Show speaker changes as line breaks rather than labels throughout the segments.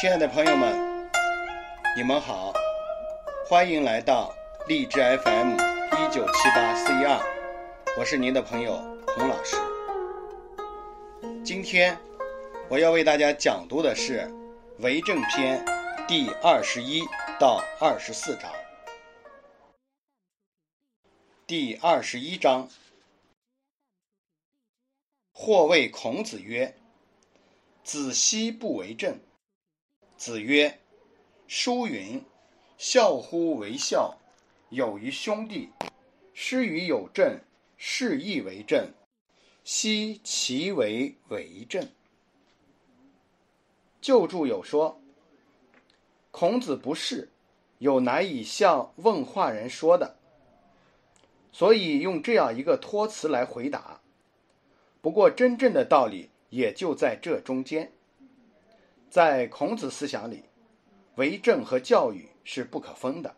亲爱的朋友们，你们好，欢迎来到荔枝 FM 一九七八四一二，我是您的朋友洪老师。今天我要为大家讲读的是《为政篇》第二十一到二十四章。第二十一章，或谓孔子曰：“子奚不为政？”子曰：“书云：‘孝乎为孝，友于兄弟；施于有政，是亦为政。’奚其为为政？”旧注有说：“孔子不是，有难以向问话人说的，所以用这样一个托词来回答。不过，真正的道理也就在这中间。”在孔子思想里，为政和教育是不可分的。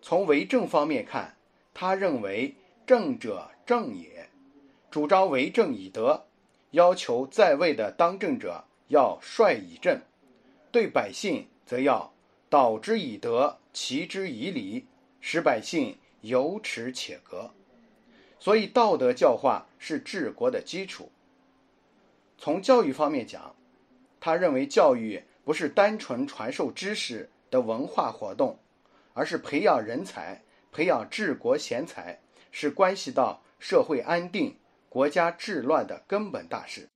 从为政方面看，他认为政者正也，主张为政以德，要求在位的当政者要率以正；对百姓则要导之以德，齐之以礼，使百姓有耻且格。所以，道德教化是治国的基础。从教育方面讲，他认为教育不是单纯传授知识的文化活动，而是培养人才、培养治国贤才，是关系到社会安定、国家治乱的根本大事。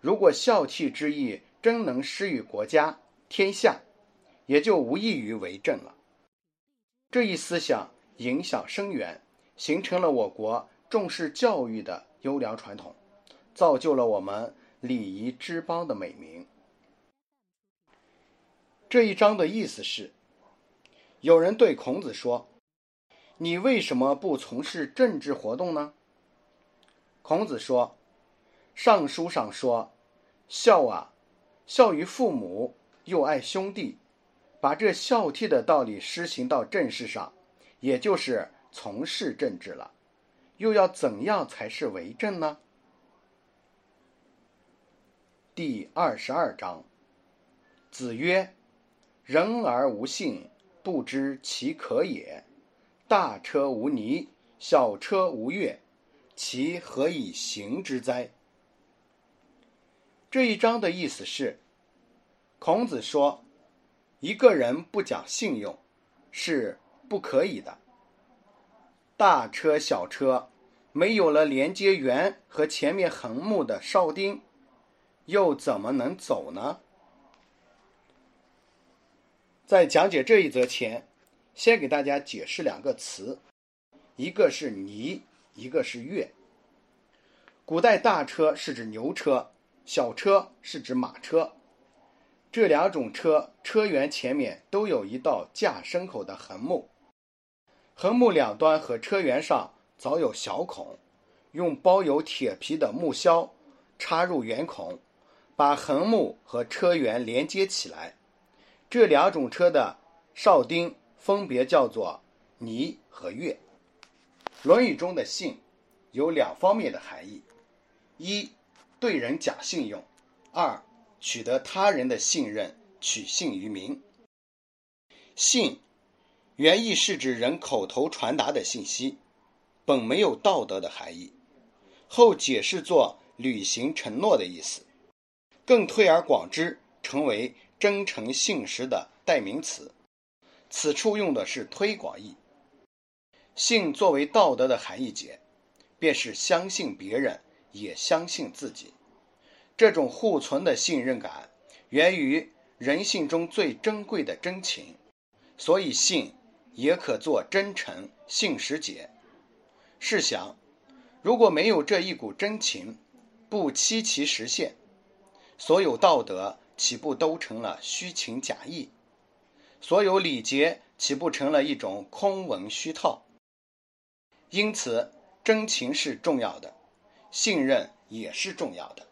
如果孝悌之意真能施于国家、天下，也就无异于为政了。这一思想影响深远，形成了我国重视教育的优良传统，造就了我们。礼仪之邦的美名。这一章的意思是：有人对孔子说：“你为什么不从事政治活动呢？”孔子说：“尚书上说，孝啊，孝于父母，又爱兄弟，把这孝悌的道理施行到政事上，也就是从事政治了。又要怎样才是为政呢？”第二十二章，子曰：“人而无信，不知其可也。大车无泥，小车无月，其何以行之哉？”这一章的意思是，孔子说，一个人不讲信用是不可以的。大车小车没有了连接圆和前面横木的哨钉。又怎么能走呢？在讲解这一则前，先给大家解释两个词，一个是“泥”，一个是“月”。古代大车是指牛车，小车是指马车。这两种车车辕前面都有一道架牲口的横木，横木两端和车辕上凿有小孔，用包有铁皮的木销插入圆孔。把横木和车辕连接起来，这两种车的哨钉分别叫做泥和月。《论语》中的信有两方面的含义：一，对人讲信用；二，取得他人的信任，取信于民。信原意是指人口头传达的信息，本没有道德的含义，后解释作履行承诺的意思。更推而广之，成为真诚信实的代名词。此处用的是推广义。信作为道德的含义解，便是相信别人，也相信自己。这种互存的信任感，源于人性中最珍贵的真情，所以信也可做真诚信实解。试想，如果没有这一股真情，不期其实现。所有道德岂不都成了虚情假意？所有礼节岂不成了一种空文虚套？因此，真情是重要的，信任也是重要的。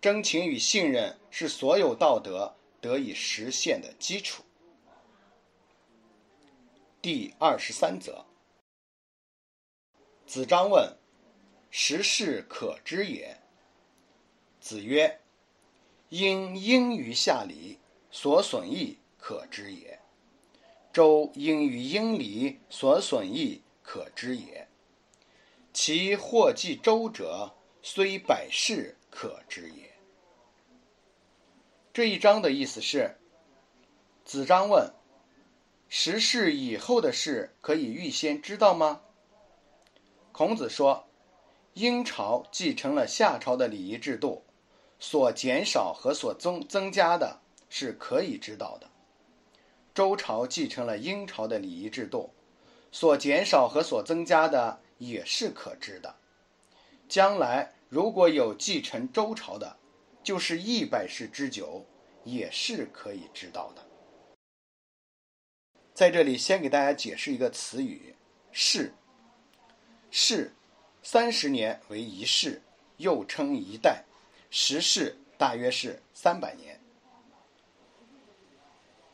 真情与信任是所有道德得以实现的基础。第二十三则，子张问：“时事可知也？”子曰。因应于下礼，所损益可知也。周应于英礼，所损益可知也。其祸继周者，虽百世可知也。这一章的意思是，子张问：十世以后的事可以预先知道吗？孔子说：殷朝继承了夏朝的礼仪制度，所减少和所增增加的是可以知道的。周朝继承了殷朝的礼仪制度，所减少和所增加的也是可知的。将来如果有继承周朝的，就是一百世之久，也是可以知道的。在这里，先给大家解释一个词语“世”。世，三十年为一世，又称一代。时事大约是三百年。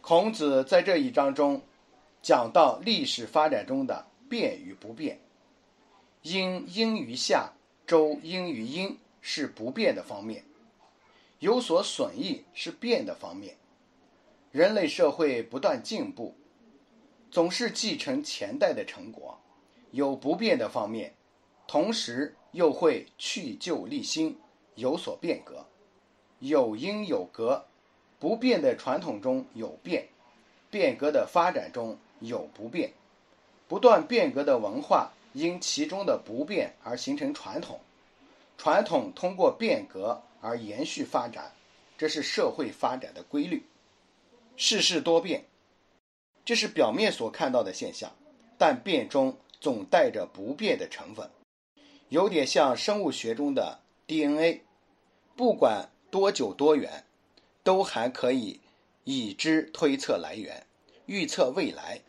孔子在这一章中讲到历史发展中的变与不变。殷殷于夏，周殷于殷是不变的方面，有所损益是变的方面。人类社会不断进步，总是继承前代的成果，有不变的方面，同时又会去旧立新，有所变革，有因有格。不变的传统中有变，变革的发展中有不变，不断变革的文化因其中的不变而形成传统，传统通过变革而延续发展，这是社会发展的规律。世事多变，这是表面所看到的现象，但变中总带着不变的成分，有点像生物学中的 DNA，不管多久多远。都还可以已知推测来源，预测未来。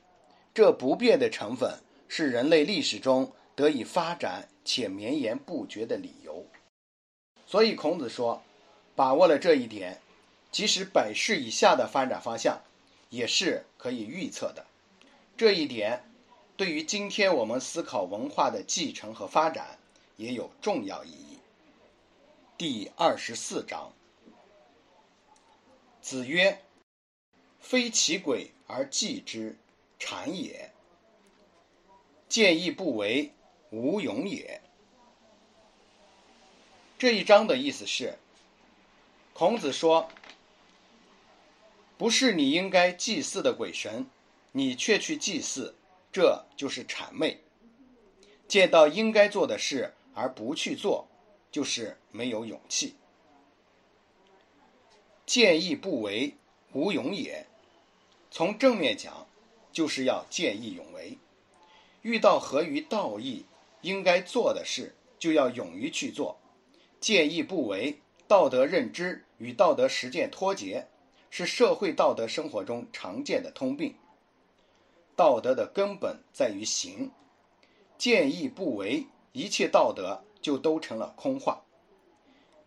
这不变的成分是人类历史中得以发展且绵延不绝的理由。所以孔子说，把握了这一点，即使百世以下的发展方向，也是可以预测的。这一点对于今天我们思考文化的继承和发展也有重要意义。第二十四章。子曰：“非其鬼而祭之，谄也；见义不为，无勇也。”这一章的意思是，孔子说：“不是你应该祭祀的鬼神，你却去祭祀，这就是谄媚；见到应该做的事而不去做，就是没有勇气。”见义不为，无勇也。从正面讲，就是要见义勇为。遇到合于道义、应该做的事，就要勇于去做。见义不为，道德认知与道德实践脱节，是社会道德生活中常见的通病。道德的根本在于行，见义不为，一切道德就都成了空话。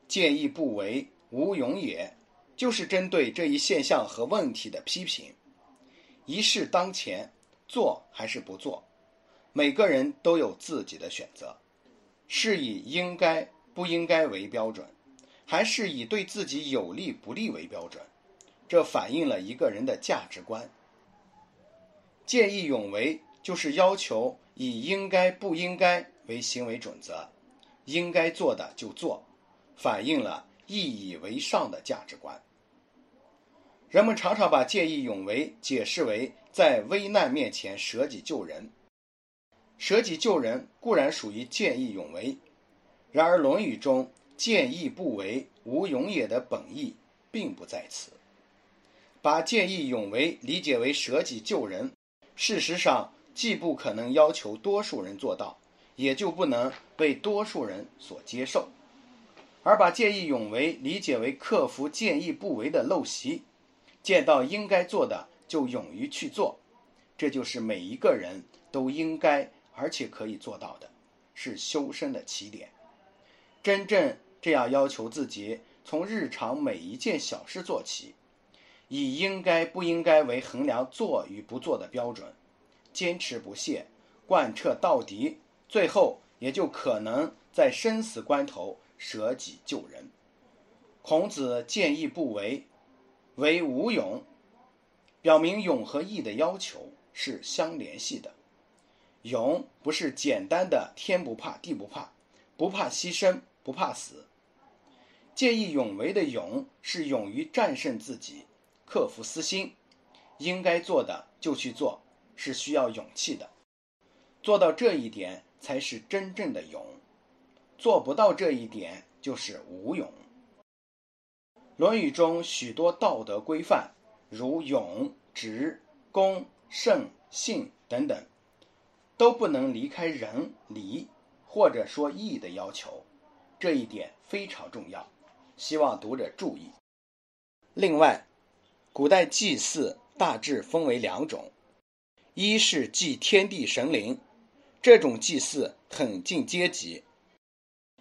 见义不为，无勇也。就是针对这一现象和问题的批评。一事当前，做还是不做，每个人都有自己的选择，是以应该不应该为标准，还是以对自己有利不利为标准？这反映了一个人的价值观。见义勇为就是要求以应该不应该为行为准则，应该做的就做，反映了义以为上的价值观。人们常常把见义勇为解释为在危难面前舍己救人。舍己救人固然属于见义勇为，然而《论语》中“见义不为，无勇也”的本意并不在此。把见义勇为理解为舍己救人，事实上既不可能要求多数人做到，也就不能被多数人所接受；而把见义勇为理解为克服见义不为的陋习。见到应该做的就勇于去做，这就是每一个人都应该而且可以做到的，是修身的起点。真正这样要求自己，从日常每一件小事做起，以应该不应该为衡量做与不做的标准，坚持不懈，贯彻到底，最后也就可能在生死关头舍己救人。孔子见义不为。为无勇，表明勇和义的要求是相联系的。勇不是简单的天不怕地不怕，不怕牺牲不怕死。见义勇为的勇是勇于战胜自己，克服私心，应该做的就去做，是需要勇气的。做到这一点才是真正的勇，做不到这一点就是无勇。《论语》中许多道德规范，如勇、直、恭、慎、信等等。都不能离开仁、礼或者说义的要求，这一点非常重要，希望读者注意。另外，古代祭祀大致分为两种，一是祭天地神灵，这种祭祀很近阶级，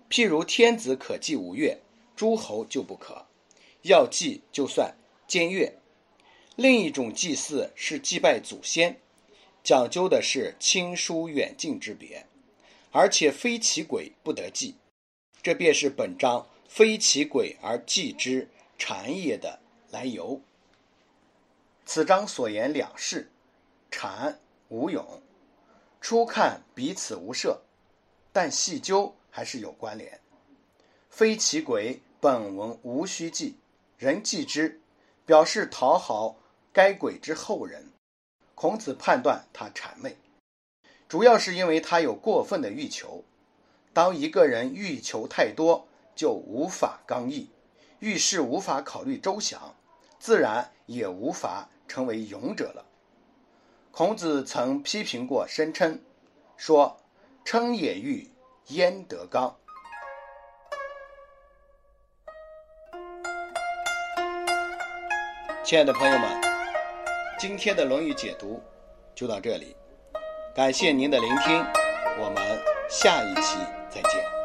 譬如天子可祭五岳，诸侯就不可，要祭就算监月。另一种祭祀是祭拜祖先。讲究的是亲疏远近之别，而且非其鬼不得祭，这便是本章“非其鬼而祭之，禅也”的来由。此章所言两事，禅无勇，初看彼此无涉，但细究还是有关联。非其鬼本文无需记，人记之，表示讨好该鬼之后人。孔子判断他谄媚，主要是因为他有过分的欲求。当一个人欲求太多，就无法刚毅，遇事无法考虑周详，自然也无法成为勇者了。孔子曾批评过申称，说：“称也欲，焉得刚？”亲爱的朋友们。今天的《论语》解读就到这里，感谢您的聆听，我们下一期再见。